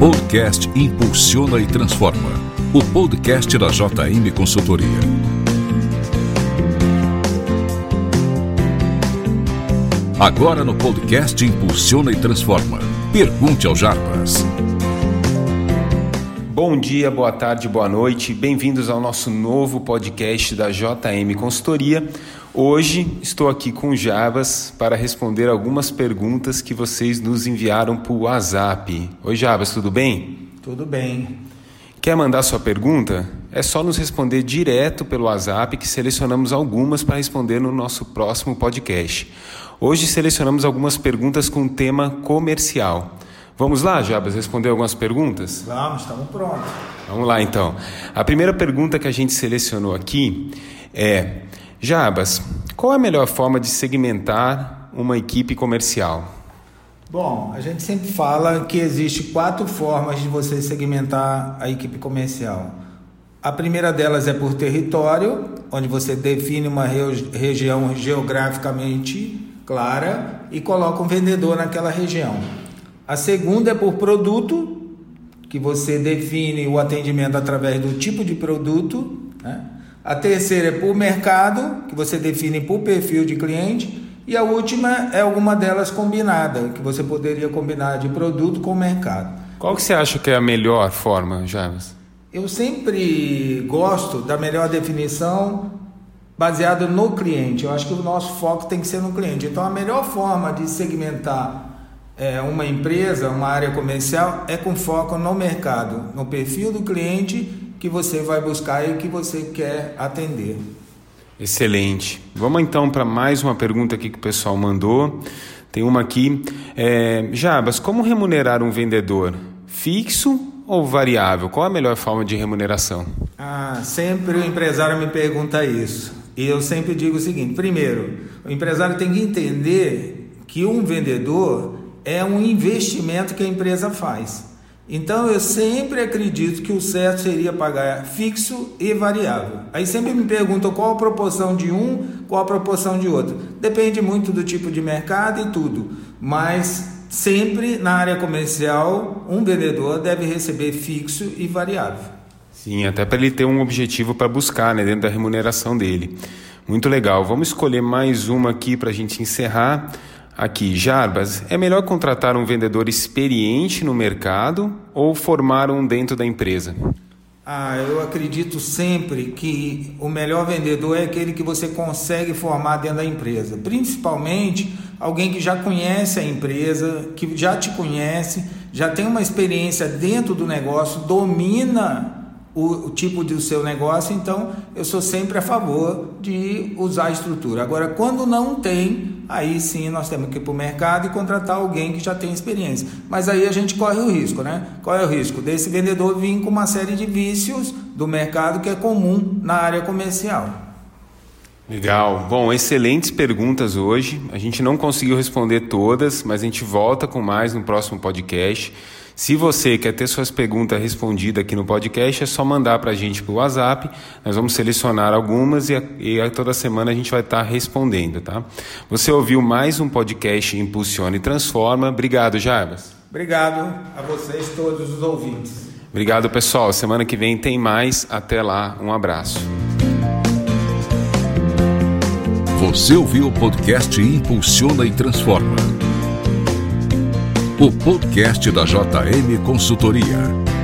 podcast Impulsiona e Transforma, o podcast da JM Consultoria. Agora no podcast Impulsiona e Transforma. Pergunte ao Jarbas. Bom dia, boa tarde, boa noite. Bem-vindos ao nosso novo podcast da JM Consultoria. Hoje estou aqui com o Jabas para responder algumas perguntas que vocês nos enviaram por WhatsApp. Oi, Jabas, tudo bem? Tudo bem. Quer mandar sua pergunta? É só nos responder direto pelo WhatsApp que selecionamos algumas para responder no nosso próximo podcast. Hoje selecionamos algumas perguntas com tema comercial. Vamos lá, Jabas, responder algumas perguntas? Vamos, estamos prontos. Vamos lá então. A primeira pergunta que a gente selecionou aqui é Jabas, qual é a melhor forma de segmentar uma equipe comercial? Bom, a gente sempre fala que existe quatro formas de você segmentar a equipe comercial. A primeira delas é por território, onde você define uma região geograficamente clara e coloca um vendedor naquela região. A segunda é por produto, que você define o atendimento através do tipo de produto, né? A terceira é por mercado, que você define por perfil de cliente. E a última é alguma delas combinada, que você poderia combinar de produto com mercado. Qual que você acha que é a melhor forma, Javes? Eu sempre gosto da melhor definição baseada no cliente. Eu acho que o nosso foco tem que ser no cliente. Então, a melhor forma de segmentar é, uma empresa, uma área comercial, é com foco no mercado, no perfil do cliente que você vai buscar e que você quer atender. Excelente. Vamos então para mais uma pergunta aqui que o pessoal mandou. Tem uma aqui. É, Jabas, como remunerar um vendedor? Fixo ou variável? Qual a melhor forma de remuneração? Ah, sempre o empresário me pergunta isso. E eu sempre digo o seguinte: primeiro, o empresário tem que entender que um vendedor é um investimento que a empresa faz. Então eu sempre acredito que o certo seria pagar fixo e variável. Aí sempre me perguntam qual a proporção de um, qual a proporção de outro. Depende muito do tipo de mercado e tudo, mas sempre na área comercial um vendedor deve receber fixo e variável. Sim, até para ele ter um objetivo para buscar né, dentro da remuneração dele. Muito legal. Vamos escolher mais uma aqui para a gente encerrar. Aqui, Jarbas, é melhor contratar um vendedor experiente no mercado ou formar um dentro da empresa? Ah, eu acredito sempre que o melhor vendedor é aquele que você consegue formar dentro da empresa, principalmente alguém que já conhece a empresa, que já te conhece, já tem uma experiência dentro do negócio, domina o, o, tipo do seu negócio, então eu sou sempre a favor de usar a estrutura. Agora, quando não tem, aí sim nós temos que ir para o mercado e contratar alguém que já tem experiência. Mas aí a gente corre o risco, né? Qual é o risco? Desse vendedor vir com uma série de vícios do mercado que é comum na área comercial. Legal. Bom, excelentes perguntas hoje. A gente não conseguiu responder todas, mas a gente volta com mais no próximo podcast. Se você quer ter suas perguntas respondidas aqui no podcast, é só mandar para a gente por WhatsApp. Nós vamos selecionar algumas e, e toda semana a gente vai estar tá respondendo, tá? Você ouviu mais um podcast Impulsione e Transforma. Obrigado, Jarbas. Obrigado a vocês todos os ouvintes. Obrigado, pessoal. Semana que vem tem mais. Até lá. Um abraço. Você ouviu o podcast Impulsiona e Transforma o podcast da JM Consultoria.